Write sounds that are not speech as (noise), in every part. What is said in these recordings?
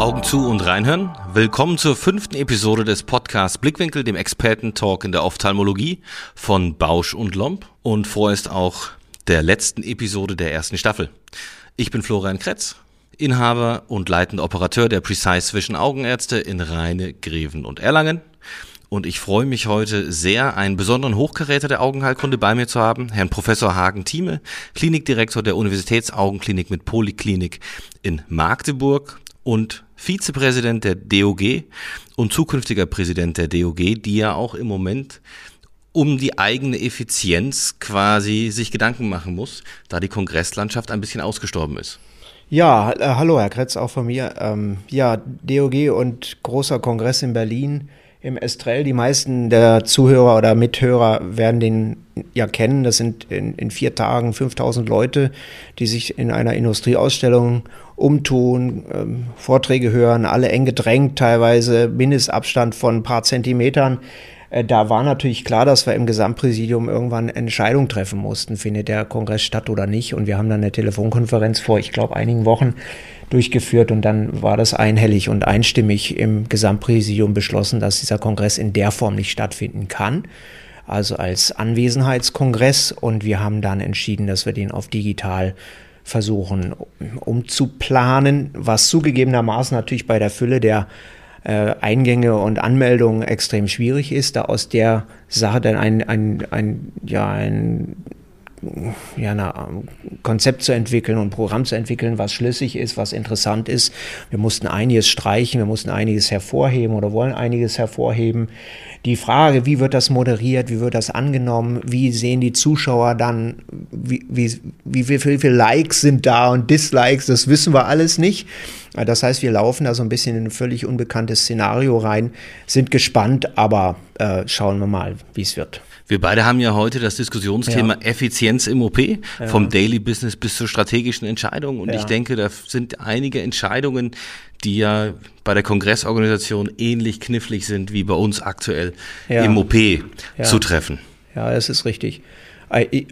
Augen zu und reinhören. Willkommen zur fünften Episode des Podcasts Blickwinkel, dem Experten-Talk in der Ophthalmologie von Bausch und Lomb und vorerst auch der letzten Episode der ersten Staffel. Ich bin Florian Kretz, Inhaber und leitender Operateur der Precise Vision Augenärzte in Rheine, Greven und Erlangen. Und ich freue mich heute sehr, einen besonderen Hochkaräter der Augenheilkunde bei mir zu haben, Herrn Professor Hagen Thieme, Klinikdirektor der Universitätsaugenklinik mit Poliklinik in Magdeburg und Vizepräsident der DOG und zukünftiger Präsident der DOG, die ja auch im Moment um die eigene Effizienz quasi sich Gedanken machen muss, da die Kongresslandschaft ein bisschen ausgestorben ist. Ja, äh, hallo Herr Kretz, auch von mir. Ähm, ja, DOG und großer Kongress in Berlin im Estrell. Die meisten der Zuhörer oder Mithörer werden den ja kennen. Das sind in, in vier Tagen 5000 Leute, die sich in einer Industrieausstellung umtun, ähm, Vorträge hören, alle eng gedrängt, teilweise Mindestabstand von ein paar Zentimetern. Äh, da war natürlich klar, dass wir im Gesamtpräsidium irgendwann eine Entscheidung treffen mussten, findet der Kongress statt oder nicht. Und wir haben dann eine Telefonkonferenz vor, ich glaube, einigen Wochen durchgeführt und dann war das einhellig und einstimmig im Gesamtpräsidium beschlossen, dass dieser Kongress in der Form nicht stattfinden kann. Also als Anwesenheitskongress und wir haben dann entschieden, dass wir den auf digital versuchen umzuplanen, was zugegebenermaßen natürlich bei der Fülle der äh, Eingänge und Anmeldungen extrem schwierig ist, da aus der Sache dann ein, ein, ein, ja, ein ja, ein Konzept zu entwickeln und ein Programm zu entwickeln, was schlüssig ist, was interessant ist. Wir mussten einiges streichen, wir mussten einiges hervorheben oder wollen einiges hervorheben die Frage, wie wird das moderiert, wie wird das angenommen, wie sehen die Zuschauer dann, wie, wie, wie, wie viele Likes sind da und Dislikes, das wissen wir alles nicht. Das heißt, wir laufen da so ein bisschen in ein völlig unbekanntes Szenario rein, sind gespannt, aber äh, schauen wir mal, wie es wird. Wir beide haben ja heute das Diskussionsthema ja. Effizienz im OP, ja. vom Daily Business bis zur strategischen Entscheidung. Und ja. ich denke, da sind einige Entscheidungen, die ja bei der Kongressorganisation ähnlich knifflig sind wie bei uns aktuell im OP zu treffen. Ja, das ist richtig.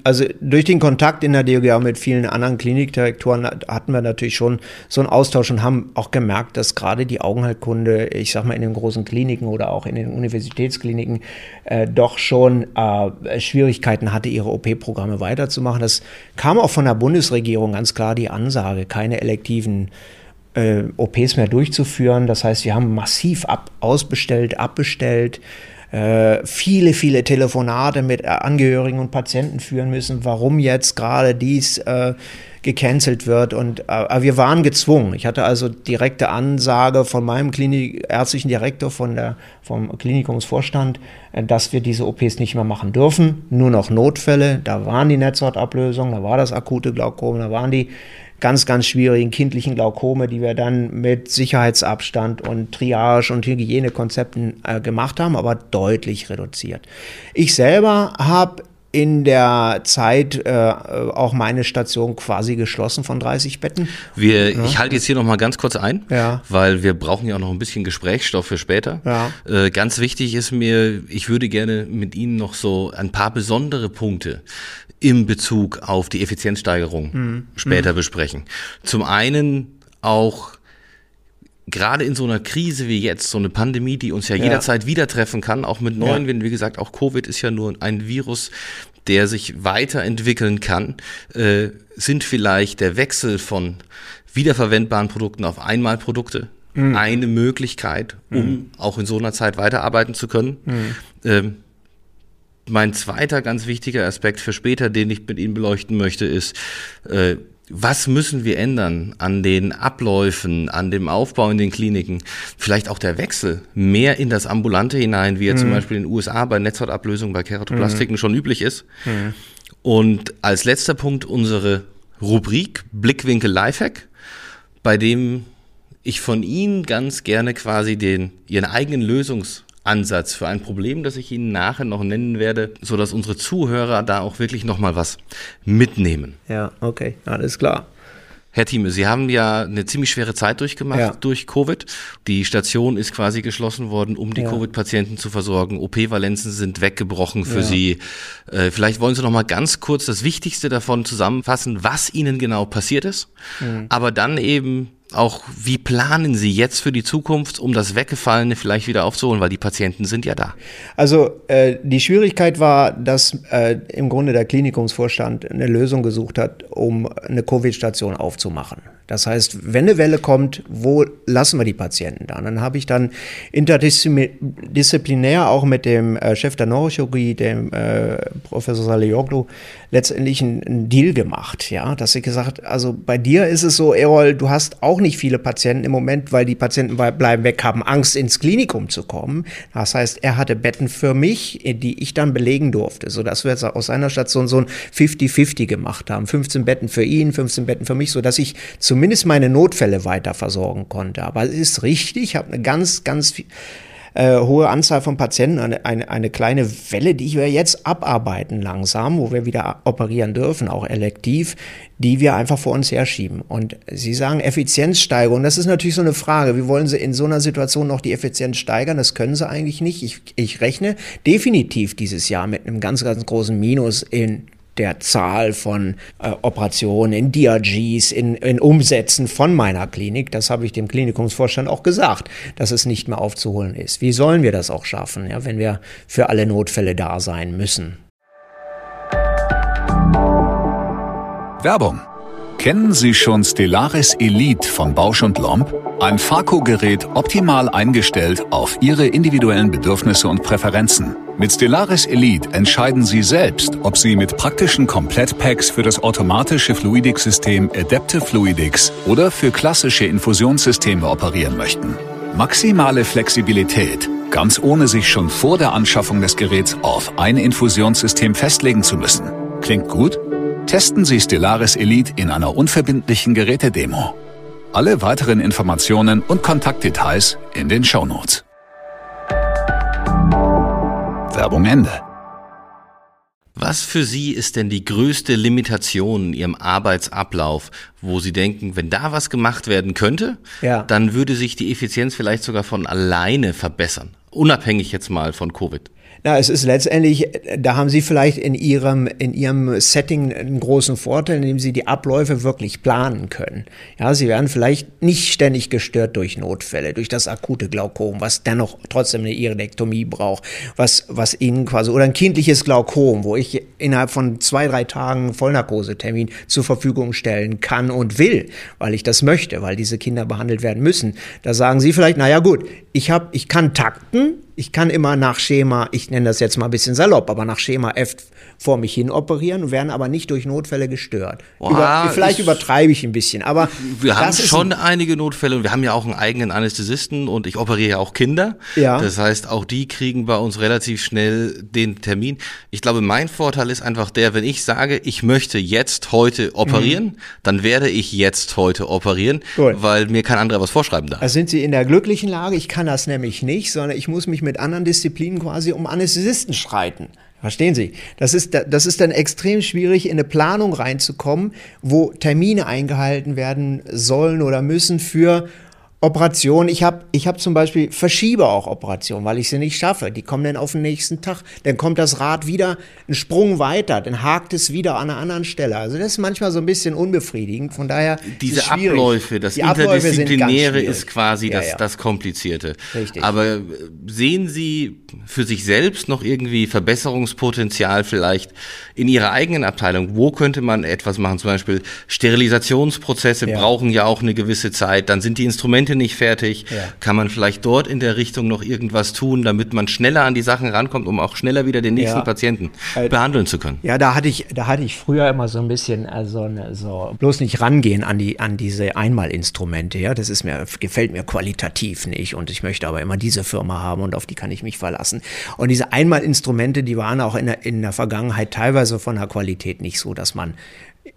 Also durch den Kontakt in der DOGA mit vielen anderen Klinikdirektoren hatten wir natürlich schon so einen Austausch und haben auch gemerkt, dass gerade die Augenheilkunde, ich sag mal in den großen Kliniken oder auch in den Universitätskliniken, äh, doch schon äh, Schwierigkeiten hatte, ihre OP-Programme weiterzumachen. Das kam auch von der Bundesregierung ganz klar die Ansage, keine elektiven äh, OPs mehr durchzuführen. Das heißt, wir haben massiv ab, ausbestellt, abbestellt äh, viele, viele Telefonate mit Angehörigen und Patienten führen müssen, warum jetzt gerade dies äh, gecancelt wird. Und äh, wir waren gezwungen. Ich hatte also direkte Ansage von meinem Klinik, ärztlichen Direktor, von der, vom Klinikumsvorstand, äh, dass wir diese OPs nicht mehr machen dürfen. Nur noch Notfälle. Da waren die Netzhautablösungen, da war das akute Glaukom, da waren die ganz, ganz schwierigen kindlichen Glaukome, die wir dann mit Sicherheitsabstand und Triage und Hygienekonzepten äh, gemacht haben, aber deutlich reduziert. Ich selber habe in der Zeit äh, auch meine Station quasi geschlossen von 30 Betten. Wir, ja. Ich halte jetzt hier noch mal ganz kurz ein, ja. weil wir brauchen ja auch noch ein bisschen Gesprächsstoff für später. Ja. Äh, ganz wichtig ist mir, ich würde gerne mit Ihnen noch so ein paar besondere Punkte im Bezug auf die Effizienzsteigerung mhm. später mhm. besprechen. Zum einen auch gerade in so einer Krise wie jetzt, so eine Pandemie, die uns ja, ja. jederzeit wieder treffen kann, auch mit neuen, ja. wie gesagt, auch Covid ist ja nur ein Virus, der sich weiterentwickeln kann, äh, sind vielleicht der Wechsel von wiederverwendbaren Produkten auf Einmalprodukte mhm. eine Möglichkeit, um mhm. auch in so einer Zeit weiterarbeiten zu können. Mhm. Ähm, mein zweiter ganz wichtiger Aspekt für später, den ich mit Ihnen beleuchten möchte, ist, äh, was müssen wir ändern an den Abläufen, an dem Aufbau in den Kliniken? Vielleicht auch der Wechsel mehr in das Ambulante hinein, wie er mhm. zum Beispiel in den USA bei Netzhautablösung, bei Keratoplastiken mhm. schon üblich ist. Mhm. Und als letzter Punkt unsere Rubrik Blickwinkel Lifehack, bei dem ich von Ihnen ganz gerne quasi den, Ihren eigenen Lösungs Ansatz für ein Problem, das ich Ihnen nachher noch nennen werde, so dass unsere Zuhörer da auch wirklich noch mal was mitnehmen. Ja, okay, alles klar. Herr Thieme, Sie haben ja eine ziemlich schwere Zeit durchgemacht ja. durch Covid. Die Station ist quasi geschlossen worden, um die ja. Covid-Patienten zu versorgen. OP-Valenzen sind weggebrochen für ja. Sie. Äh, vielleicht wollen Sie noch mal ganz kurz das Wichtigste davon zusammenfassen, was Ihnen genau passiert ist, mhm. aber dann eben auch, wie planen Sie jetzt für die Zukunft, um das Weggefallene vielleicht wieder aufzuholen, weil die Patienten sind ja da? Also äh, die Schwierigkeit war, dass äh, im Grunde der Klinikumsvorstand eine Lösung gesucht hat, um eine Covid-Station aufzumachen. Das heißt, wenn eine Welle kommt, wo lassen wir die Patienten dann? Dann habe ich dann interdisziplinär auch mit dem äh, Chef der Neurochirurgie, dem äh, Professor Salioglu, letztendlich einen, Deal gemacht, ja, dass ich gesagt, also bei dir ist es so, Erol, du hast auch nicht viele Patienten im Moment, weil die Patienten bleiben weg, haben Angst ins Klinikum zu kommen. Das heißt, er hatte Betten für mich, die ich dann belegen durfte, so dass wir aus seiner Station so ein 50-50 gemacht haben, 15 Betten für ihn, 15 Betten für mich, so dass ich zum zumindest meine Notfälle weiter versorgen konnte. Aber es ist richtig, ich habe eine ganz, ganz äh, hohe Anzahl von Patienten, eine, eine, eine kleine Welle, die wir jetzt abarbeiten langsam, wo wir wieder operieren dürfen, auch elektiv, die wir einfach vor uns herschieben. Und Sie sagen Effizienzsteigerung, das ist natürlich so eine Frage. Wie wollen Sie in so einer Situation noch die Effizienz steigern? Das können Sie eigentlich nicht. Ich, ich rechne definitiv dieses Jahr mit einem ganz, ganz großen Minus in der Zahl von äh, Operationen, in DRGs, in, in Umsätzen von meiner Klinik. Das habe ich dem Klinikumsvorstand auch gesagt, dass es nicht mehr aufzuholen ist. Wie sollen wir das auch schaffen, ja, wenn wir für alle Notfälle da sein müssen? Werbung Kennen Sie schon Stellaris Elite von Bausch und Lomb? Ein Farco-Gerät optimal eingestellt auf Ihre individuellen Bedürfnisse und Präferenzen. Mit Stellaris Elite entscheiden Sie selbst, ob Sie mit praktischen Komplettpacks für das automatische Fluidics-System Adaptive Fluidics oder für klassische Infusionssysteme operieren möchten. Maximale Flexibilität, ganz ohne sich schon vor der Anschaffung des Geräts auf ein Infusionssystem festlegen zu müssen. Klingt gut? Testen Sie Stellaris Elite in einer unverbindlichen Gerätedemo. Alle weiteren Informationen und Kontaktdetails in den Shownotes. Werbung Ende. Was für Sie ist denn die größte Limitation in Ihrem Arbeitsablauf, wo Sie denken, wenn da was gemacht werden könnte, ja. dann würde sich die Effizienz vielleicht sogar von alleine verbessern, unabhängig jetzt mal von Covid? Na, es ist letztendlich, da haben Sie vielleicht in Ihrem, in Ihrem Setting einen großen Vorteil, indem Sie die Abläufe wirklich planen können. Ja, Sie werden vielleicht nicht ständig gestört durch Notfälle, durch das akute Glaukom, was dennoch trotzdem eine Iridektomie braucht, was, was Ihnen quasi, oder ein kindliches Glaukom, wo ich innerhalb von zwei, drei Tagen Vollnarkosetermin zur Verfügung stellen kann und will, weil ich das möchte, weil diese Kinder behandelt werden müssen. Da sagen Sie vielleicht, naja gut, ich habe, ich kann takten, ich kann immer nach Schema, ich nenne das jetzt mal ein bisschen salopp, aber nach Schema F vor mich hin operieren, werden aber nicht durch Notfälle gestört. Boah, Über, vielleicht ich, übertreibe ich ein bisschen, aber wir haben schon einige Notfälle und wir haben ja auch einen eigenen Anästhesisten und ich operiere ja auch Kinder. Ja. Das heißt, auch die kriegen bei uns relativ schnell den Termin. Ich glaube, mein Vorteil ist einfach der, wenn ich sage, ich möchte jetzt heute operieren, mhm. dann werde ich jetzt heute operieren, Gut. weil mir kein anderer was vorschreiben darf. Da sind Sie in der glücklichen Lage. Ich kann das nämlich nicht, sondern ich muss mich mit anderen Disziplinen quasi um Anästhesisten streiten. Verstehen Sie? Das ist, das ist dann extrem schwierig, in eine Planung reinzukommen, wo Termine eingehalten werden sollen oder müssen für Operationen. Ich habe ich hab zum Beispiel verschiebe auch Operationen, weil ich sie nicht schaffe. Die kommen dann auf den nächsten Tag. Dann kommt das Rad wieder einen Sprung weiter, dann hakt es wieder an einer anderen Stelle. Also das ist manchmal so ein bisschen unbefriedigend. Von daher diese Abläufe, das Die Interdisziplinäre ist quasi das, ja. das Komplizierte. Richtig. Aber äh, sehen Sie für sich selbst noch irgendwie Verbesserungspotenzial vielleicht in Ihrer eigenen Abteilung? Wo könnte man etwas machen? Zum Beispiel Sterilisationsprozesse ja. brauchen ja auch eine gewisse Zeit. Dann sind die Instrumente Dokumente nicht fertig? Ja. Kann man vielleicht dort in der Richtung noch irgendwas tun, damit man schneller an die Sachen rankommt, um auch schneller wieder den nächsten ja. Patienten äh, behandeln zu können? Ja, da hatte ich, da hatte ich früher immer so ein bisschen, also so bloß nicht rangehen an die, an diese Einmalinstrumente. Ja, das ist mir, gefällt mir qualitativ nicht und ich möchte aber immer diese Firma haben und auf die kann ich mich verlassen. Und diese Einmalinstrumente, die waren auch in der, in der Vergangenheit teilweise von der Qualität nicht so, dass man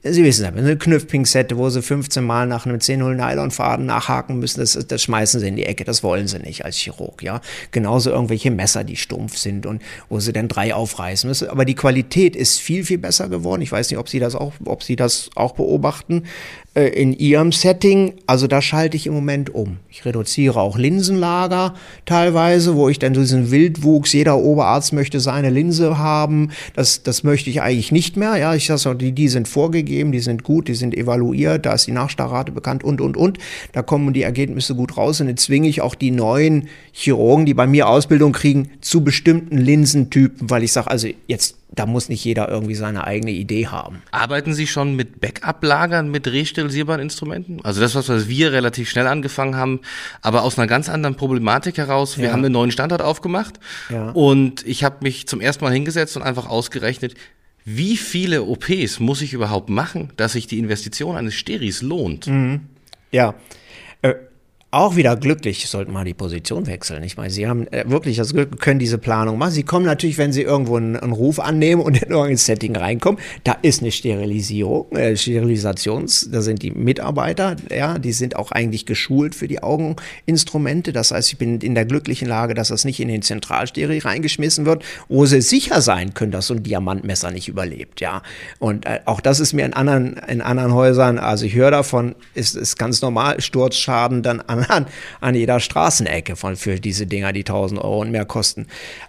Sie wissen ja, eine Knüpfpinsette, wo Sie 15 Mal nach einem 10-0 Nylonfaden nachhaken müssen, das, das schmeißen Sie in die Ecke, das wollen Sie nicht als Chirurg, ja. Genauso irgendwelche Messer, die stumpf sind und wo Sie dann drei aufreißen müssen. Aber die Qualität ist viel, viel besser geworden. Ich weiß nicht, ob Sie das auch, ob Sie das auch beobachten. Äh, in Ihrem Setting, also da schalte ich im Moment um. Ich reduziere auch Linsenlager teilweise, wo ich dann diesen Wildwuchs, jeder Oberarzt möchte seine Linse haben, das, das möchte ich eigentlich nicht mehr. Ja, ich sage, die, die sind vorgegeben, die sind gut, die sind evaluiert, da ist die Nachstarrate bekannt und, und, und. Da kommen die Ergebnisse gut raus und jetzt zwinge ich auch die neuen Chirurgen, die bei mir Ausbildung kriegen, zu bestimmten Linsentypen, weil ich sage, also jetzt da muss nicht jeder irgendwie seine eigene Idee haben. Arbeiten Sie schon mit Backup-Lagern, mit resterilisierbaren Instrumenten? Also das, was wir relativ schnell angefangen haben, aber aus einer ganz anderen Problematik heraus. Wir ja. haben einen neuen Standard aufgemacht ja. und ich habe mich zum ersten Mal hingesetzt und einfach ausgerechnet, wie viele OPs muss ich überhaupt machen, dass sich die Investition eines Steris lohnt? Mhm. Ja, äh, auch wieder glücklich, sollten mal die Position wechseln. Ich meine, Sie haben äh, wirklich das Glück, können diese Planung machen. Sie kommen natürlich, wenn Sie irgendwo einen, einen Ruf annehmen und (laughs) in irgendein Setting reinkommen, da ist eine Sterilisierung, äh, Sterilisations, da sind die Mitarbeiter, ja, die sind auch eigentlich geschult für die Augeninstrumente. Das heißt, ich bin in der glücklichen Lage, dass das nicht in den Zentralsteril reingeschmissen wird, wo Sie sicher sein können, dass so ein Diamantmesser nicht überlebt, ja. Und äh, auch das ist mir in anderen, in anderen Häusern, also ich höre davon, ist, ist ganz normal, Sturzschaden dann an (laughs) an, an jeder Straßenecke von, für diese Dinger, die 1000 Euro und mehr kosten.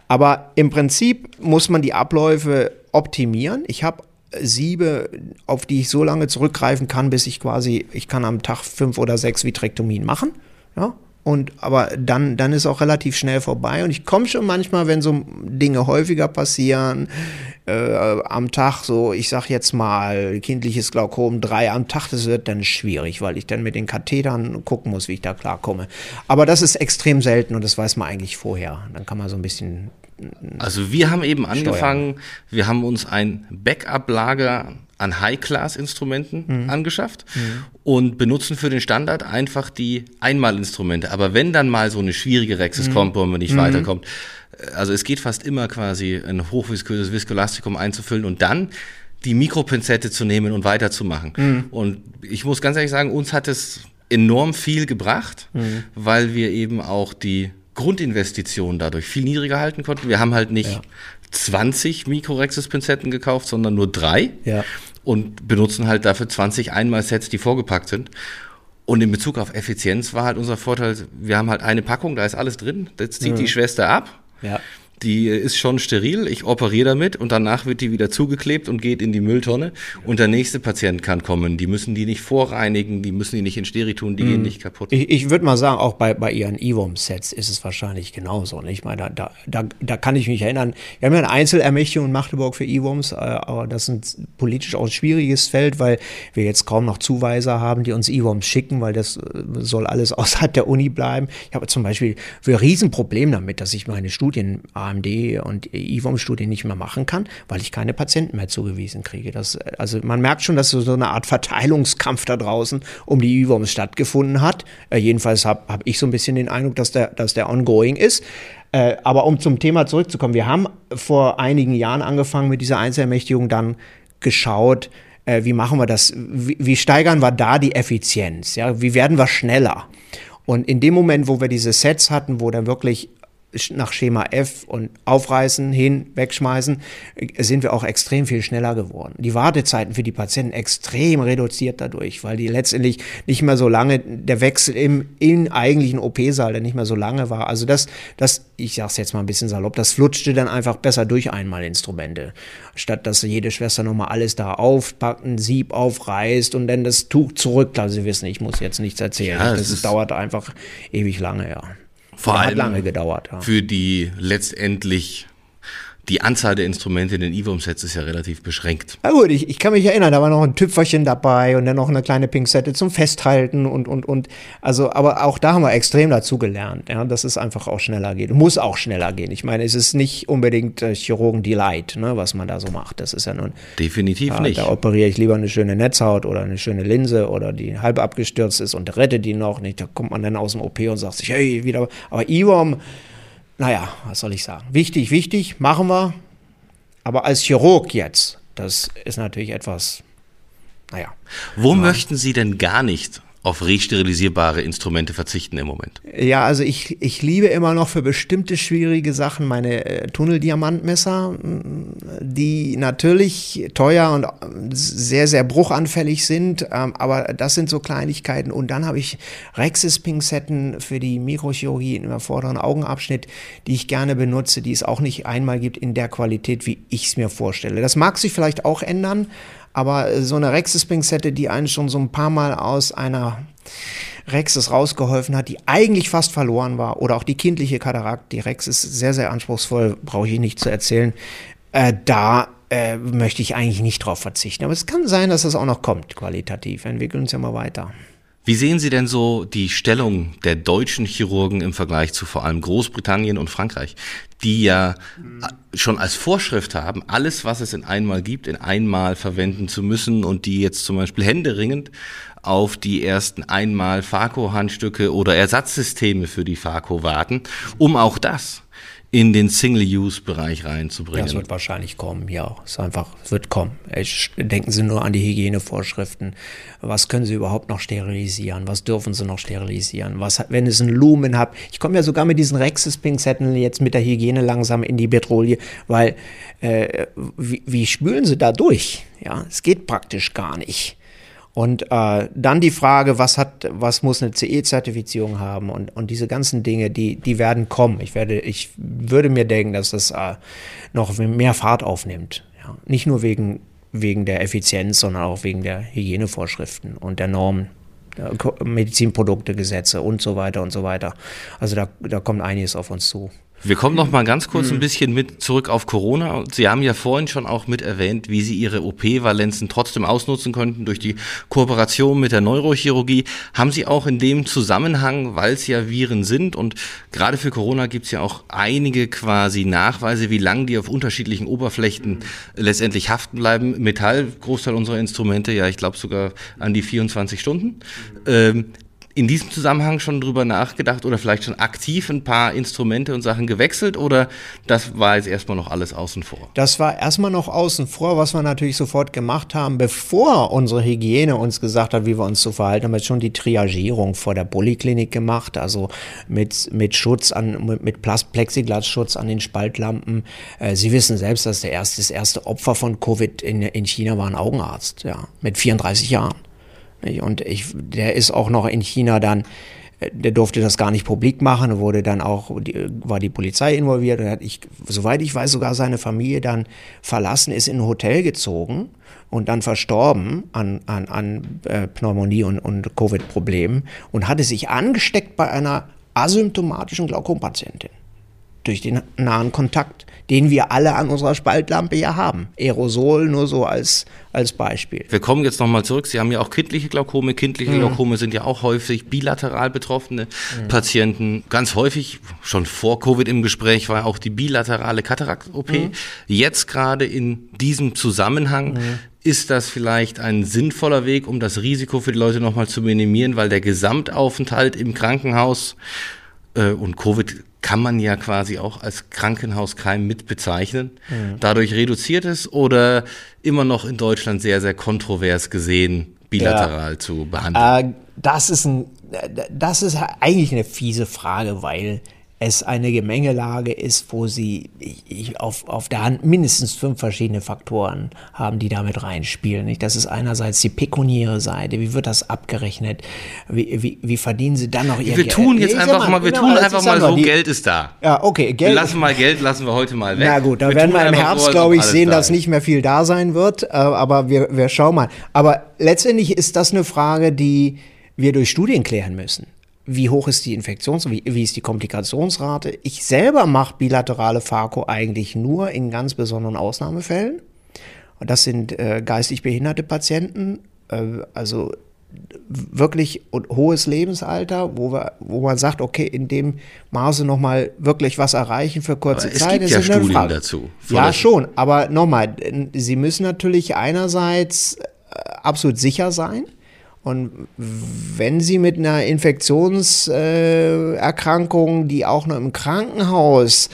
Aber im Prinzip muss man die Abläufe optimieren. Ich habe Siebe, auf die ich so lange zurückgreifen kann, bis ich quasi, ich kann am Tag fünf oder sechs Vitrektomien machen. Ja, und aber dann, dann ist auch relativ schnell vorbei. Und ich komme schon manchmal, wenn so Dinge häufiger passieren, äh, am Tag, so, ich sag jetzt mal, kindliches Glaukom, drei am Tag, das wird dann schwierig, weil ich dann mit den Kathetern gucken muss, wie ich da klarkomme. Aber das ist extrem selten und das weiß man eigentlich vorher. Dann kann man so ein bisschen also wir haben eben angefangen, wir haben uns ein Backup-Lager an High-Class-Instrumenten mhm. angeschafft mhm. und benutzen für den Standard einfach die Einmalinstrumente. Aber wenn dann mal so eine schwierige Rexis mhm. kommt, wo man nicht mhm. weiterkommt, äh, also es geht fast immer quasi ein hochvisköses Viskolastikum einzufüllen und dann die Mikropinzette zu nehmen und weiterzumachen. Mhm. Und ich muss ganz ehrlich sagen, uns hat es enorm viel gebracht, mhm. weil wir eben auch die Grundinvestitionen dadurch viel niedriger halten konnten. Wir haben halt nicht ja. 20 Mikrorexis-Pinzetten gekauft, sondern nur drei. Ja und benutzen halt dafür 20 Einmal-Sets, die vorgepackt sind. Und in Bezug auf Effizienz war halt unser Vorteil, wir haben halt eine Packung, da ist alles drin, das zieht mhm. die Schwester ab. Ja die ist schon steril, ich operiere damit und danach wird die wieder zugeklebt und geht in die Mülltonne und der nächste Patient kann kommen. Die müssen die nicht vorreinigen, die müssen die nicht in Steri tun, die mm. gehen nicht kaputt. Ich, ich würde mal sagen, auch bei, bei ihren EWOM-Sets ist es wahrscheinlich genauso. Ne? Ich meine, da, da, da kann ich mich erinnern, wir haben ja eine Einzelermächtigung in Magdeburg für EWOMs, äh, aber das ist ein politisch auch ein schwieriges Feld, weil wir jetzt kaum noch Zuweiser haben, die uns EWOMs schicken, weil das äh, soll alles (laughs) außerhalb der Uni bleiben. Ich habe zum Beispiel ein Riesenproblem damit, dass ich meine Studien AMD und IWOM-Studien nicht mehr machen kann, weil ich keine Patienten mehr zugewiesen kriege. Das, also man merkt schon, dass so eine Art Verteilungskampf da draußen um die IWOMs stattgefunden hat. Äh, jedenfalls habe hab ich so ein bisschen den Eindruck, dass der, dass der ongoing ist. Äh, aber um zum Thema zurückzukommen, wir haben vor einigen Jahren angefangen mit dieser Einzelermächtigung, dann geschaut, äh, wie machen wir das, wie, wie steigern wir da die Effizienz, ja, wie werden wir schneller? Und in dem Moment, wo wir diese Sets hatten, wo dann wirklich nach Schema F und aufreißen, hin, wegschmeißen, sind wir auch extrem viel schneller geworden. Die Wartezeiten für die Patienten extrem reduziert dadurch, weil die letztendlich nicht mehr so lange, der Wechsel im, im eigentlichen OP-Saal, der nicht mehr so lange war. Also das, das, ich sag's jetzt mal ein bisschen salopp, das flutschte dann einfach besser durch einmal Instrumente. Statt dass jede Schwester nochmal alles da aufpackt, ein Sieb aufreißt und dann das Tuch zurück. Also Sie wissen, ich muss jetzt nichts erzählen. Ja, das, das dauert einfach ewig lange, ja. Vor allem lange gedauert. Ja. Für die letztendlich die Anzahl der Instrumente in den EVOM-Sets ist ja relativ beschränkt. Na gut, ich, ich kann mich erinnern, da war noch ein Tüpferchen dabei und dann noch eine kleine Pinzette zum Festhalten und, und, und. Also, aber auch da haben wir extrem dazu gelernt, ja, dass es einfach auch schneller geht. Muss auch schneller gehen. Ich meine, es ist nicht unbedingt äh, Chirurgen-Delight, ne, was man da so macht. Das ist ja nun. Definitiv ja, nicht. Da operiere ich lieber eine schöne Netzhaut oder eine schöne Linse oder die halb abgestürzt ist und rette die noch nicht. Da kommt man dann aus dem OP und sagt sich, hey, wieder. Aber EVOM, naja, was soll ich sagen? Wichtig, wichtig, machen wir. Aber als Chirurg jetzt, das ist natürlich etwas, naja. Wo möchten Sie denn gar nicht auf resterilisierbare Instrumente verzichten im Moment? Ja, also ich, ich liebe immer noch für bestimmte schwierige Sachen meine äh, Tunneldiamantmesser, die natürlich teuer und sehr, sehr bruchanfällig sind, ähm, aber das sind so Kleinigkeiten. Und dann habe ich Rexis-Pinzetten für die Mikrochirurgie im vorderen Augenabschnitt, die ich gerne benutze, die es auch nicht einmal gibt in der Qualität, wie ich es mir vorstelle. Das mag sich vielleicht auch ändern, aber so eine Rexis-Pinzette, die einen schon so ein paar Mal aus einer Rexis rausgeholfen hat, die eigentlich fast verloren war, oder auch die kindliche Katarakt, die Rex ist sehr, sehr anspruchsvoll, brauche ich nicht zu erzählen. Äh, da äh, möchte ich eigentlich nicht drauf verzichten. Aber es kann sein, dass das auch noch kommt, qualitativ. Wir entwickeln uns ja mal weiter. Wie sehen Sie denn so die Stellung der deutschen Chirurgen im Vergleich zu vor allem Großbritannien und Frankreich, die ja schon als Vorschrift haben, alles, was es in einmal gibt, in einmal verwenden zu müssen und die jetzt zum Beispiel händeringend auf die ersten einmal Farco-Handstücke oder Ersatzsysteme für die Farco warten, um auch das in den Single-Use-Bereich reinzubringen. Das wird wahrscheinlich kommen, ja. Es einfach, wird kommen. Denken Sie nur an die Hygienevorschriften. Was können Sie überhaupt noch sterilisieren? Was dürfen Sie noch sterilisieren? Was, wenn es ein Lumen hat? Ich komme ja sogar mit diesen Rexis-Pinzetten jetzt mit der Hygiene langsam in die Petrouille, weil äh, wie, wie spülen Sie da durch? Ja, es geht praktisch gar nicht. Und äh, dann die Frage, was hat, was muss eine CE-Zertifizierung haben und, und diese ganzen Dinge, die, die werden kommen. Ich werde, ich würde mir denken, dass das äh, noch mehr Fahrt aufnimmt. Ja. Nicht nur wegen, wegen der Effizienz, sondern auch wegen der Hygienevorschriften und der Normen. Medizinproduktegesetze und so weiter und so weiter. Also da, da kommt einiges auf uns zu. Wir kommen noch mal ganz kurz ein mhm. bisschen mit zurück auf Corona. Sie haben ja vorhin schon auch mit erwähnt, wie Sie Ihre OP-Valenzen trotzdem ausnutzen könnten durch die Kooperation mit der Neurochirurgie. Haben Sie auch in dem Zusammenhang, weil es ja Viren sind und gerade für Corona gibt es ja auch einige quasi Nachweise, wie lange die auf unterschiedlichen Oberflächen letztendlich haften bleiben. Metall, Großteil unserer Instrumente, ja, ich glaube sogar an die 24 Stunden. Ähm, in diesem Zusammenhang schon drüber nachgedacht oder vielleicht schon aktiv ein paar Instrumente und Sachen gewechselt oder das war jetzt erstmal noch alles außen vor? Das war erstmal noch außen vor, was wir natürlich sofort gemacht haben, bevor unsere Hygiene uns gesagt hat, wie wir uns zu verhalten haben, wir schon die Triagierung vor der Poliklinik gemacht, also mit, mit Schutz an, mit, mit Plexiglasschutz an den Spaltlampen. Äh, Sie wissen selbst, dass der erste, das erste Opfer von Covid in, in China war ein Augenarzt, ja, mit 34 Jahren. Und ich, der ist auch noch in China dann, äh, der durfte das gar nicht publik machen, wurde dann auch, war die Polizei involviert und hat ich, soweit ich weiß, sogar seine Familie dann verlassen, ist in ein Hotel gezogen und dann verstorben an, an, an äh, Pneumonie und, und Covid-Problemen und hatte sich angesteckt bei einer asymptomatischen Glaukompatientin durch den nahen Kontakt den wir alle an unserer Spaltlampe ja haben. Aerosol nur so als, als Beispiel. Wir kommen jetzt nochmal zurück. Sie haben ja auch kindliche Glaukome. Kindliche mhm. Glaukome sind ja auch häufig bilateral betroffene mhm. Patienten. Ganz häufig, schon vor Covid im Gespräch, war auch die bilaterale Katarakt-OP. Mhm. Jetzt gerade in diesem Zusammenhang mhm. ist das vielleicht ein sinnvoller Weg, um das Risiko für die Leute nochmal zu minimieren, weil der Gesamtaufenthalt im Krankenhaus äh, und Covid kann man ja quasi auch als Krankenhauskeim mit bezeichnen. Mhm. Dadurch reduziert es oder immer noch in Deutschland sehr, sehr kontrovers gesehen, bilateral ja. zu behandeln? Äh, das ist ein, das ist eigentlich eine fiese Frage, weil es eine Gemengelage ist, wo sie auf, auf der Hand mindestens fünf verschiedene Faktoren haben, die damit reinspielen. Nicht? Das ist einerseits die pekuniäre Seite, wie wird das abgerechnet, wie, wie, wie verdienen sie dann noch ihr wir Geld? Wir tun jetzt einfach mal, mal, wir genau, tun einfach mal so, die, Geld ist da. Ja, okay, Geld. Wir lassen mal Geld, lassen wir heute mal weg. Na gut, da wir werden wir im Herbst, so, glaube ich, sehen, da dass nicht mehr viel da sein wird, äh, aber wir, wir schauen mal. Aber letztendlich ist das eine Frage, die wir durch Studien klären müssen wie hoch ist die Infektions-, wie, wie ist die Komplikationsrate. Ich selber mache bilaterale Pharko eigentlich nur in ganz besonderen Ausnahmefällen. Und das sind äh, geistig behinderte Patienten, äh, also wirklich hohes Lebensalter, wo, wir, wo man sagt, okay, in dem Maße nochmal wirklich was erreichen für kurze aber es Zeit. Es gibt ja Studien dazu. Ja, schon, aber nochmal, Sie müssen natürlich einerseits äh, absolut sicher sein, und wenn Sie mit einer Infektionserkrankung, die auch noch im Krankenhaus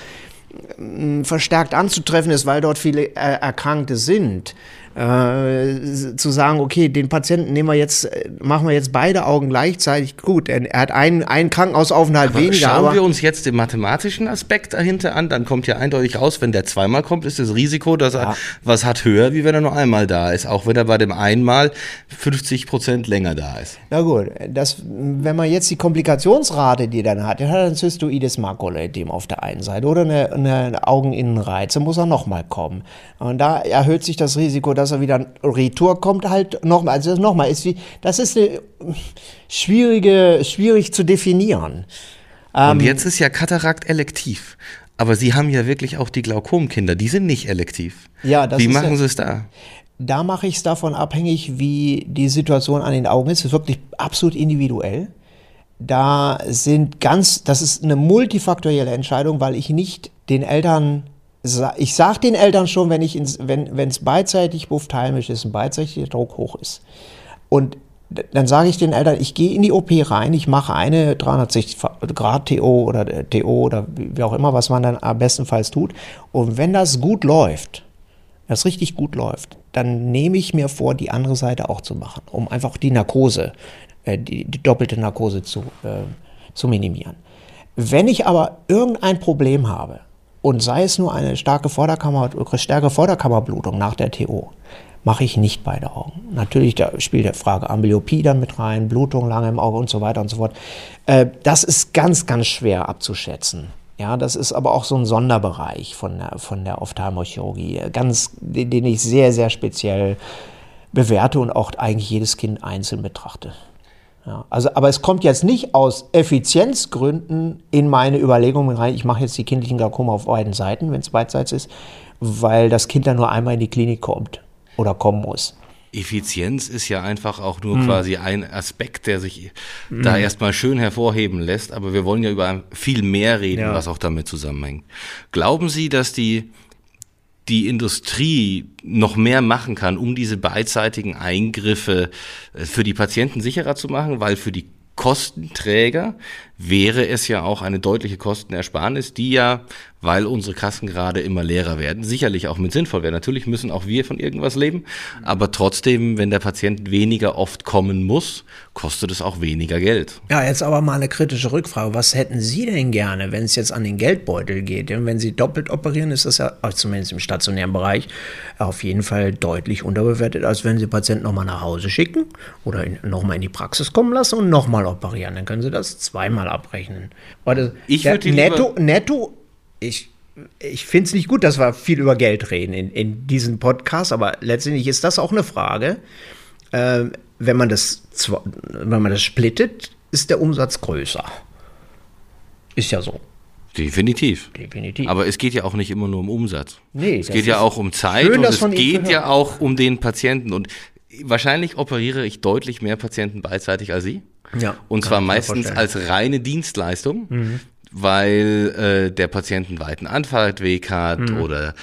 hm, verstärkt anzutreffen ist, weil dort viele Erkrankte sind, Äh, zu sagen, okay, den Patienten nehmen wir jetzt, äh, machen wir jetzt beide Augen gleichzeitig. Gut, er, er hat einen, einen Krankenhausaufenthalt aber weniger. Schauen wir uns jetzt den mathematischen Aspekt dahinter an, dann kommt ja eindeutig raus, wenn der zweimal kommt, ist das Risiko, dass er ja. was hat höher, wie wenn er nur einmal da ist. Auch wenn er bei dem einmal 50 Prozent länger da ist. Na gut, das, wenn man jetzt die Komplikationsrate, die er dann hat, er hat ein zystoides Makulaedem auf der einen Seite oder eine, eine Augeninnenreize, muss er nochmal kommen. Und da erhöht sich das Risiko, dass er wieder Retour kommt, halt nochmal. Also nochmal, ist wie, das ist eine schwierige, schwierig zu definieren. Und ähm, jetzt ist ja Katarakt elektiv. Aber Sie haben ja wirklich auch die Glaukomkinder, die sind nicht elektiv. Ja, das Wie machen ja, Sie es da? Da mache ich es davon abhängig, wie die Situation an den Augen ist. Es ist wirklich absolut individuell. Da sind ganz, das ist eine multifaktorielle Entscheidung, weil ich nicht den Eltern ich sage den Eltern schon, wenn es wenn, beidseitig buphtalmisch ist und beidseitig der Druck hoch ist. Und dann sage ich den Eltern, ich gehe in die OP rein, ich mache eine 360 Grad TO oder äh, TO oder wie auch immer, was man dann am bestenfalls tut. Und wenn das gut läuft, das richtig gut läuft, dann nehme ich mir vor, die andere Seite auch zu machen, um einfach die Narkose, äh, die, die, doppelte Narkose zu, äh, zu minimieren. Wenn ich aber irgendein Problem habe, und sei es nur eine starke Vorderkammer, stärkere Vorderkammerblutung nach der TO, mache ich nicht beide Augen. Natürlich da spielt die Frage Amblyopie dann mit rein, Blutung lange im Auge und so weiter und so fort. Äh, das ist ganz, ganz schwer abzuschätzen. Ja, das ist aber auch so ein Sonderbereich von der, von der Ophthalmochirurgie, ganz, den ich sehr, sehr speziell bewerte und auch eigentlich jedes Kind einzeln betrachte. Ja, also, aber es kommt jetzt nicht aus Effizienzgründen in meine Überlegungen rein, ich mache jetzt die kindlichen Glaukome auf beiden Seiten, wenn es beidseits ist, weil das Kind dann nur einmal in die Klinik kommt oder kommen muss. Effizienz ist ja einfach auch nur hm. quasi ein Aspekt, der sich hm. da erstmal schön hervorheben lässt, aber wir wollen ja über viel mehr reden, ja. was auch damit zusammenhängt. Glauben Sie, dass die die Industrie noch mehr machen kann, um diese beidseitigen Eingriffe äh, für die Patienten sicherer zu machen, weil für die Kostenträger wäre es ja auch eine deutliche Kostenersparnis, die ja weil unsere Kassen gerade immer leerer werden. Sicherlich auch mit sinnvoll wäre. Natürlich müssen auch wir von irgendwas leben, aber trotzdem, wenn der Patient weniger oft kommen muss, kostet es auch weniger Geld. Ja, jetzt aber mal eine kritische Rückfrage. Was hätten Sie denn gerne, wenn es jetzt an den Geldbeutel geht? Denn wenn Sie doppelt operieren, ist das ja, zumindest im stationären Bereich, auf jeden Fall deutlich unterbewertet, als wenn Sie Patienten nochmal nach Hause schicken oder nochmal in die Praxis kommen lassen und nochmal operieren. Dann können Sie das zweimal abrechnen. Oder ich würde netto, netto ich, ich finde es nicht gut, dass wir viel über Geld reden in, in diesem Podcast, aber letztendlich ist das auch eine Frage. Äh, wenn, man das, wenn man das splittet, ist der Umsatz größer. Ist ja so. Definitiv. Definitiv. Aber es geht ja auch nicht immer nur um Umsatz. Nee, es geht ja auch um Zeit schön, und es geht ja auch um den Patienten. Und wahrscheinlich operiere ich deutlich mehr Patienten beidseitig als Sie. Ja. Und zwar meistens als reine Dienstleistung. Mhm weil äh, der Patient einen weiten Anfahrtweg hat mhm. oder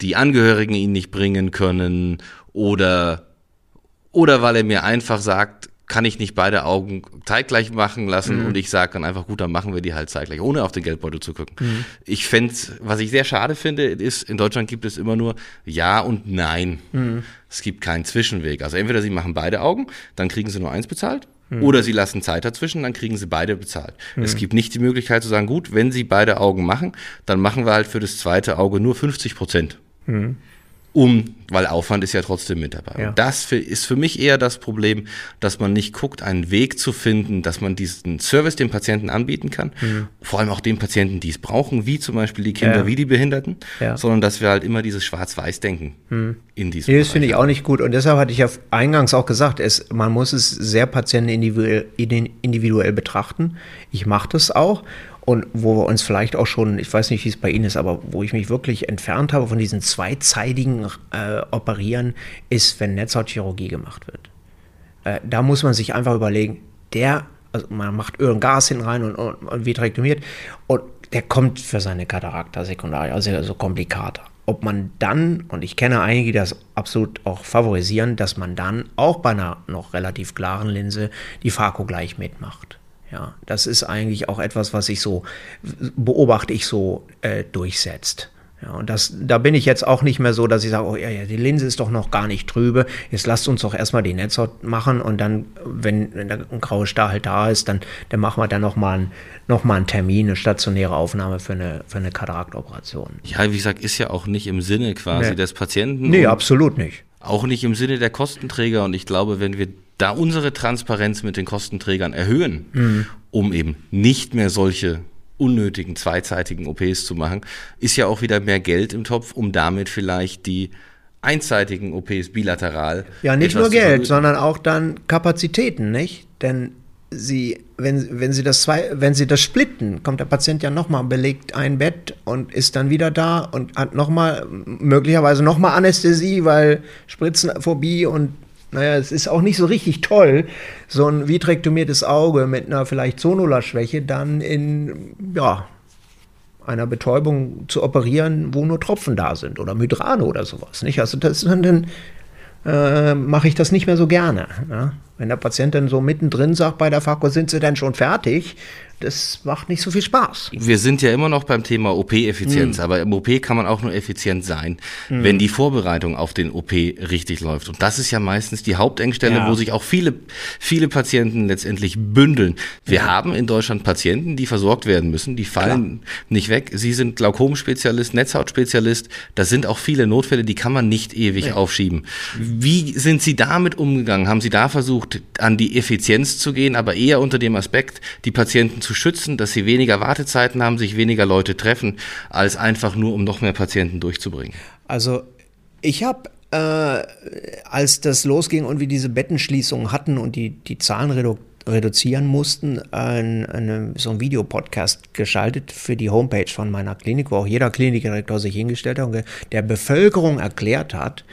die Angehörigen ihn nicht bringen können oder oder weil er mir einfach sagt, kann ich nicht beide Augen zeitgleich machen lassen mhm. und ich sage dann einfach, gut, dann machen wir die halt zeitgleich, ohne auf den Geldbeutel zu gucken. Mhm. Ich fände, was ich sehr schade finde, ist, in Deutschland gibt es immer nur Ja und Nein. Mhm. Es gibt keinen Zwischenweg. Also entweder sie machen beide Augen, dann kriegen sie nur eins bezahlt, hm. Oder sie lassen Zeit dazwischen, dann kriegen sie beide bezahlt. Hm. Es gibt nicht die Möglichkeit zu sagen, gut, wenn sie beide Augen machen, dann machen wir halt für das zweite Auge nur 50 Prozent. Hm um, weil Aufwand ist ja trotzdem mit dabei. Ja. Und das für, ist für mich eher das Problem, dass man nicht guckt, einen Weg zu finden, dass man diesen Service dem Patienten anbieten kann, mhm. vor allem auch den Patienten, die es brauchen, wie zum Beispiel die Kinder, ja. wie die Behinderten, ja. sondern dass wir halt immer dieses Schwarz-Weiß-Denken mhm. in diesem nee, Das finde ich auch nicht gut und deshalb hatte ich ja eingangs auch gesagt, es, man muss es sehr patientenindividuell individuell betrachten. Ich mache das auch und wo wir uns vielleicht auch schon, ich weiß nicht, wie es bei Ihnen ist, aber wo ich mich wirklich entfernt habe von diesen zweizeitigen äh, Operieren, ist, wenn Netzhautchirurgie gemacht wird. Äh, da muss man sich einfach überlegen, der, also man macht Öl und Gas hin rein und, und, und vitrektomiert und der kommt für seine Katarakta sekundär, also, also Komplikata. Ob man dann, und ich kenne einige, die das absolut auch favorisieren, dass man dann auch bei einer noch relativ klaren Linse die Farko gleich mitmacht. Ja, das ist eigentlich auch etwas, was ich so beobachte, ich so äh, durchsetzt. Ja, und das, da bin ich jetzt auch nicht mehr so, dass ich sage, oh ja, ja, die Linse ist doch noch gar nicht trübe. Jetzt lasst uns doch erstmal die Netzhaut machen und dann, wenn, wenn der graue Star halt da ist, dann, dann machen wir dann nochmal einen, noch einen Termin, eine stationäre Aufnahme für eine, für eine Kataraktoperation. Ja, wie gesagt, ist ja auch nicht im Sinne quasi nee. des Patienten. Nee, absolut nicht. Auch nicht im Sinne der Kostenträger. Und ich glaube, wenn wir da unsere Transparenz mit den Kostenträgern erhöhen, mhm. um eben nicht mehr solche unnötigen zweizeitigen OPs zu machen, ist ja auch wieder mehr Geld im Topf, um damit vielleicht die einseitigen OPs bilateral. Ja, nicht nur Geld, sondern auch dann Kapazitäten, nicht? Denn sie, wenn, wenn sie das zwei, wenn sie das splitten, kommt der Patient ja nochmal, belegt ein Bett und ist dann wieder da und hat nochmal, möglicherweise nochmal Anästhesie, weil Spritzenphobie und naja, es ist auch nicht so richtig toll, so ein vitrektomiertes Auge mit einer vielleicht Zonula-Schwäche dann in, ja, einer Betäubung zu operieren, wo nur Tropfen da sind oder Mydrane oder sowas. Nicht? Also das, dann äh, mache ich das nicht mehr so gerne. Ja? Wenn der Patient dann so mittendrin sagt bei der Fako, sind Sie denn schon fertig? das macht nicht so viel Spaß. Wir sind ja immer noch beim Thema OP-Effizienz, mm. aber im OP kann man auch nur effizient sein, mm. wenn die Vorbereitung auf den OP richtig läuft. Und das ist ja meistens die Hauptengstelle, ja. wo sich auch viele, viele Patienten letztendlich bündeln. Wir ja. haben in Deutschland Patienten, die versorgt werden müssen, die fallen Klar. nicht weg. Sie sind Glaukomspezialist, Netzhautspezialist. Das sind auch viele Notfälle, die kann man nicht ewig ja. aufschieben. Wie sind Sie damit umgegangen? Haben Sie da versucht, an die Effizienz zu gehen, aber eher unter dem Aspekt, die Patienten zu schützen, dass sie weniger Wartezeiten haben, sich weniger Leute treffen, als einfach nur, um noch mehr Patienten durchzubringen? Also ich habe äh, als das losging und wir diese Bettenschließungen hatten und die, die Zahlen redu reduzieren mussten, ein, eine, so ein Videopodcast geschaltet für die Homepage von meiner Klinik, wo auch jeder Klinikdirektor sich hingestellt hat und der Bevölkerung erklärt hat,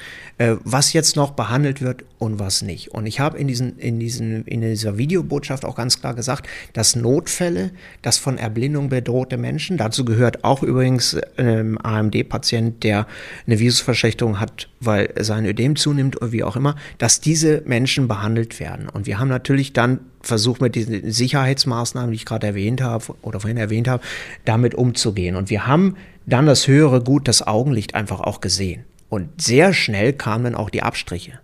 äh, was jetzt noch behandelt wird und was nicht. Und ich habe in, diesen, in, diesen, in dieser Videobotschaft auch ganz klar gesagt, dass Notfälle, dass von Erblindung bedrohte Menschen, dazu gehört auch übrigens ein AMD-Patient, der eine Visusverschlechterung hat, weil sein Ödem zunimmt oder wie auch immer, dass diese Menschen behandelt werden. Und wir haben natürlich dann versucht, mit diesen Sicherheitsmaßnahmen, die ich gerade erwähnt habe oder vorhin erwähnt habe, damit umzugehen. Und wir haben dann das höhere Gut, das Augenlicht einfach auch gesehen. Und sehr schnell kamen dann auch die Abstriche,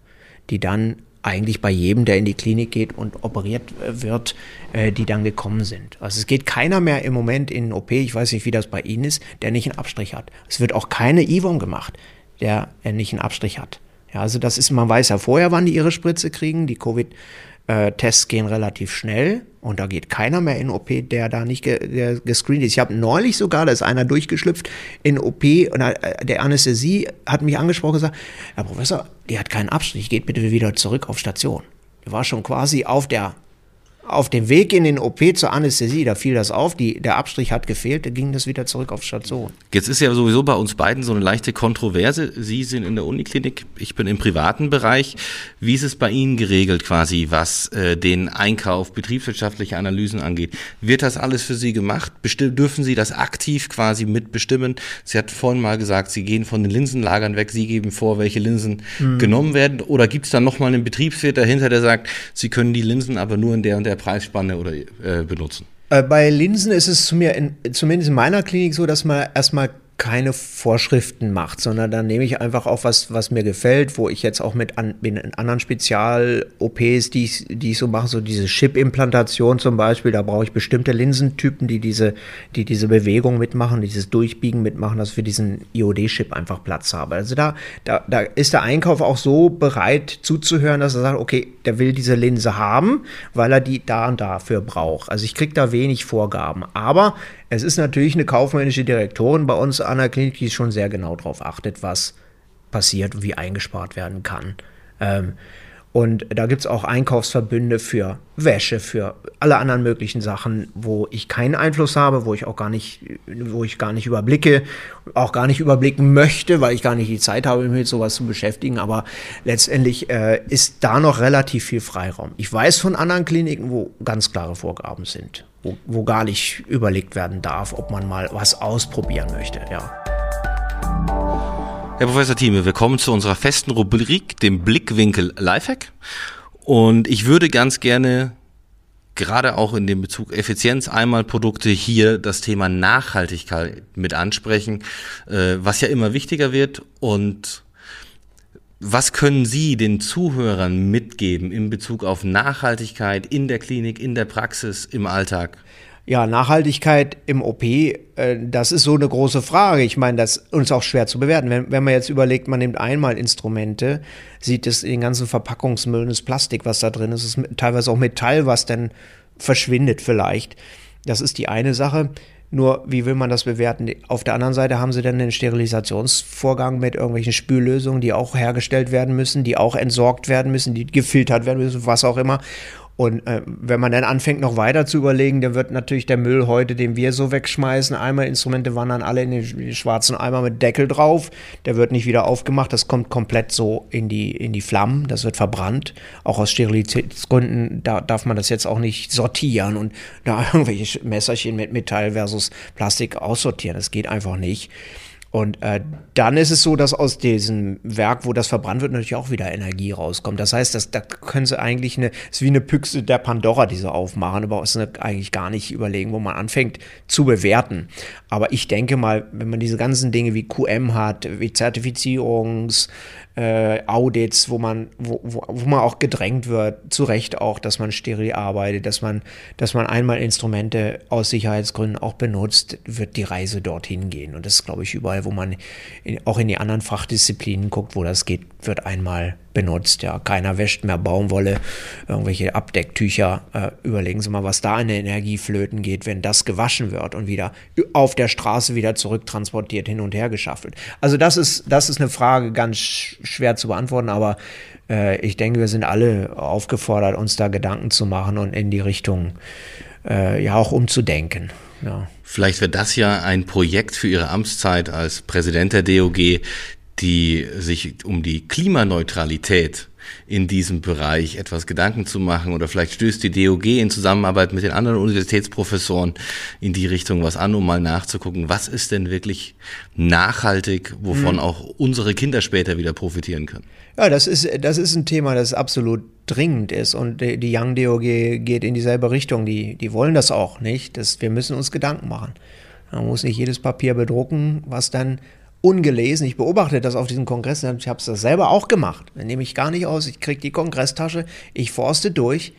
die dann eigentlich bei jedem, der in die Klinik geht und operiert wird, äh, die dann gekommen sind. Also es geht keiner mehr im Moment in den OP, ich weiß nicht, wie das bei Ihnen ist, der nicht einen Abstrich hat. Es wird auch keine Ivon gemacht, der nicht einen Abstrich hat. Ja, also das ist, man weiß ja vorher, wann die ihre Spritze kriegen. Die Covid äh, Tests gehen relativ schnell und da geht keiner mehr in OP, der da nicht ge der gescreent ist. Ich habe neulich sogar, da ist einer durchgeschlüpft in OP und äh, der Anästhesie hat mich angesprochen und gesagt, Herr Professor, die hat keinen Abstrich, geht bitte wieder zurück auf Station. Die war schon quasi auf der auf dem Weg in den OP zur Anästhesie, da fiel das auf, die, der Abstrich hat gefehlt, da ging das wieder zurück auf Station. Jetzt ist ja sowieso bei uns beiden so eine leichte Kontroverse. Sie sind in der Uniklinik, ich bin im privaten Bereich. Wie ist es bei Ihnen geregelt quasi, was äh, den Einkauf, betriebswirtschaftliche Analysen angeht? Wird das alles für Sie gemacht? Bestim dürfen Sie das aktiv quasi mitbestimmen? Sie hat vorhin mal gesagt, Sie gehen von den Linsenlagern weg, Sie geben vor, welche Linsen mhm. genommen werden. Oder gibt es dann nochmal einen Betriebswirt dahinter, der sagt, Sie können die Linsen aber nur in der und der Preisspanne oder äh, benutzen? Äh, bei Linsen ist es zu mir in, zumindest in meiner Klinik so, dass man erstmal keine Vorschriften macht, sondern dann nehme ich einfach auch was, was mir gefällt, wo ich jetzt auch mit an, in anderen Spezial-OPs, die ich, die ich so mache, so diese Chip-Implantation zum Beispiel, da brauche ich bestimmte Linsentypen, die diese, die diese Bewegung mitmachen, dieses Durchbiegen mitmachen, dass für diesen IOD-Chip einfach Platz habe. Also da, da, da ist der Einkauf auch so bereit zuzuhören, dass er sagt, okay, der will diese Linse haben, weil er die da und dafür braucht. Also ich kriege da wenig Vorgaben. Aber es ist natürlich eine kaufmännische Direktorin bei uns an der Klinik, die schon sehr genau darauf achtet, was passiert und wie eingespart werden kann. Ähm, und da gibt es auch Einkaufsverbünde für Wäsche, für alle anderen möglichen Sachen, wo ich keinen Einfluss habe, wo ich auch gar nicht, wo ich gar nicht überblicke, auch gar nicht überblicken möchte, weil ich gar nicht die Zeit habe, mich mit sowas zu beschäftigen. Aber letztendlich äh, ist da noch relativ viel Freiraum. Ich weiß von anderen Kliniken, wo ganz klare Vorgaben sind wo, wo gar nicht überlegt werden darf, ob man mal was ausprobieren möchte. Ja. Herr Professor Thieme, wir kommen zu unserer festen Rubrik, dem Blickwinkel Lifehack. Und ich würde ganz gerne gerade auch in dem Bezug Effizienz einmal Produkte hier das Thema Nachhaltigkeit mit ansprechen, äh, was ja immer wichtiger wird und was können Sie den Zuhörern mitgeben in Bezug auf Nachhaltigkeit in der Klinik, in der Praxis, im Alltag? Ja, Nachhaltigkeit im OP, äh, das ist so eine große Frage. Ich meine, das ist uns auch schwer zu bewerten. Wenn, wenn man jetzt überlegt, man nimmt einmal Instrumente, sieht es in den ganzen Verpackungsmüll, das Plastik, was da drin ist, ist teilweise auch Metall, was dann verschwindet vielleicht. Das ist die eine Sache. Nur, wie will man das bewerten? Auf der anderen Seite haben sie dann den Sterilisationsvorgang mit irgendwelchen Spüllösungen, die auch hergestellt werden müssen, die auch entsorgt werden müssen, die gefiltert werden müssen, was auch immer. Und äh, wenn man dann anfängt, noch weiter zu überlegen, dann wird natürlich der Müll heute, den wir so wegschmeißen, einmal Instrumente wandern alle in den schwarzen Eimer mit Deckel drauf. Der wird nicht wieder aufgemacht. Das kommt komplett so in die, in die Flammen. Das wird verbrannt. Auch aus Sterilitätsgründen da darf man das jetzt auch nicht sortieren und da (laughs) irgendwelche Messerchen mit Metall versus Plastik aussortieren. Das geht einfach nicht. Und äh, dann ist es so, dass aus diesem Werk, wo das verbrannt wird, natürlich auch wieder Energie rauskommt. Das heißt, das, da können sie eigentlich eine, ist wie eine Pyxe der Pandora, die sie aufmachen, aber ist eigentlich gar nicht überlegen, wo man anfängt zu bewerten. Aber ich denke mal, wenn man diese ganzen Dinge wie QM hat, wie Zertifizierungs, äh, Audits, wo man, wo, wo, wo man auch gedrängt wird, zu Recht auch, dass man steril arbeitet, dass man, dass man einmal Instrumente aus Sicherheitsgründen auch benutzt, wird die Reise dorthin gehen. Und das ist, glaube ich, überall, wo man in, auch in die anderen Fachdisziplinen guckt, wo das geht, wird einmal benutzt. Ja, keiner wäscht mehr Baumwolle, irgendwelche Abdecktücher. Äh, überlegen Sie mal, was da in der Energie flöten geht, wenn das gewaschen wird und wieder auf der Straße wieder zurücktransportiert, hin und her geschafft wird. Also das ist, das ist eine Frage ganz schwer zu beantworten, aber äh, ich denke, wir sind alle aufgefordert, uns da Gedanken zu machen und in die Richtung äh, ja auch umzudenken. Ja. Vielleicht wird das ja ein Projekt für Ihre Amtszeit als Präsident der DOG, die sich um die Klimaneutralität in diesem Bereich etwas Gedanken zu machen oder vielleicht stößt die DOG in Zusammenarbeit mit den anderen Universitätsprofessoren in die Richtung was an, um mal nachzugucken, was ist denn wirklich nachhaltig, wovon mhm. auch unsere Kinder später wieder profitieren können. Ja, das ist, das ist ein Thema, das absolut dringend ist und die, die Young DOG geht in dieselbe Richtung. Die, die wollen das auch nicht. Das, wir müssen uns Gedanken machen. Man muss nicht jedes Papier bedrucken, was dann ungelesen. Ich beobachte das auf diesen Kongressen. Ich habe es selber auch gemacht. Dann nehme ich gar nicht aus. Ich kriege die Kongresstasche, ich forste durch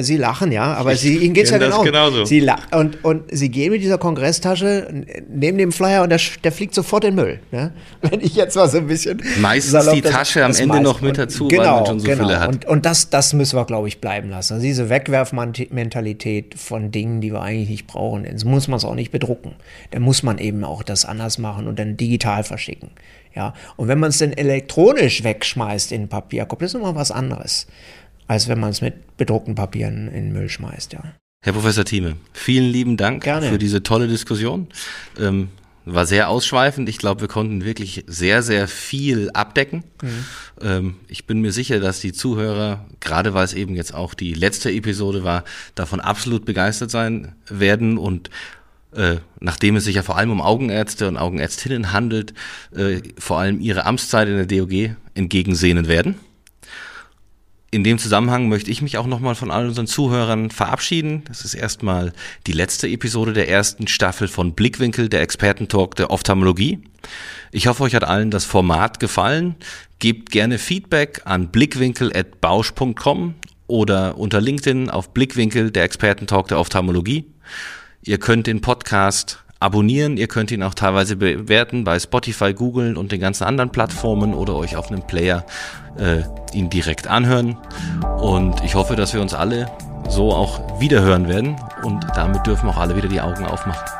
Sie lachen, ja, aber sie, ihnen geht es (laughs) ja genau. Genauso. Sie und, und sie gehen mit dieser Kongresstasche neben dem Flyer und der, der fliegt sofort in den Müll. Ja? (laughs) Wenn ich jetzt mal so ein bisschen. Meistens salopp, die Tasche das, am Ende noch mit dazu, genau, weil man schon so genau. viele hat. Und, und das, das müssen wir, glaube ich, bleiben lassen. Also diese Wegwerfmentalität von Dingen, die wir eigentlich nicht brauchen, das muss man es auch nicht bedrucken. Dann muss man eben auch das anders machen und dann digital verschicken. Ja, und wenn man es dann elektronisch wegschmeißt in den Papierkorb, das ist immer was anderes als wenn man es mit bedruckten Papieren in den Müll schmeißt, ja. Herr Professor Thieme, vielen lieben Dank Gerne. für diese tolle Diskussion. Ähm, war sehr ausschweifend. Ich glaube, wir konnten wirklich sehr, sehr viel abdecken. Mhm. Ähm, ich bin mir sicher, dass die Zuhörer, gerade weil es eben jetzt auch die letzte Episode war, davon absolut begeistert sein werden und äh, nachdem es sich ja vor allem um Augenärzte und Augenärztinnen handelt, äh, vor allem ihre Amtszeit in der DOG entgegensehnen werden in dem Zusammenhang möchte ich mich auch nochmal von all unseren Zuhörern verabschieden. Das ist erstmal die letzte Episode der ersten Staffel von Blickwinkel, der Expertentalk der Ophthalmologie. Ich hoffe, euch hat allen das Format gefallen. Gebt gerne Feedback an blickwinkel.bausch.com oder unter LinkedIn auf Blickwinkel, der Expertentalk der Ophthalmologie. Ihr könnt den Podcast abonnieren. Ihr könnt ihn auch teilweise bewerten bei Spotify, Google und den ganzen anderen Plattformen oder euch auf einem Player äh, ihn direkt anhören. Und ich hoffe, dass wir uns alle so auch wiederhören werden und damit dürfen auch alle wieder die Augen aufmachen.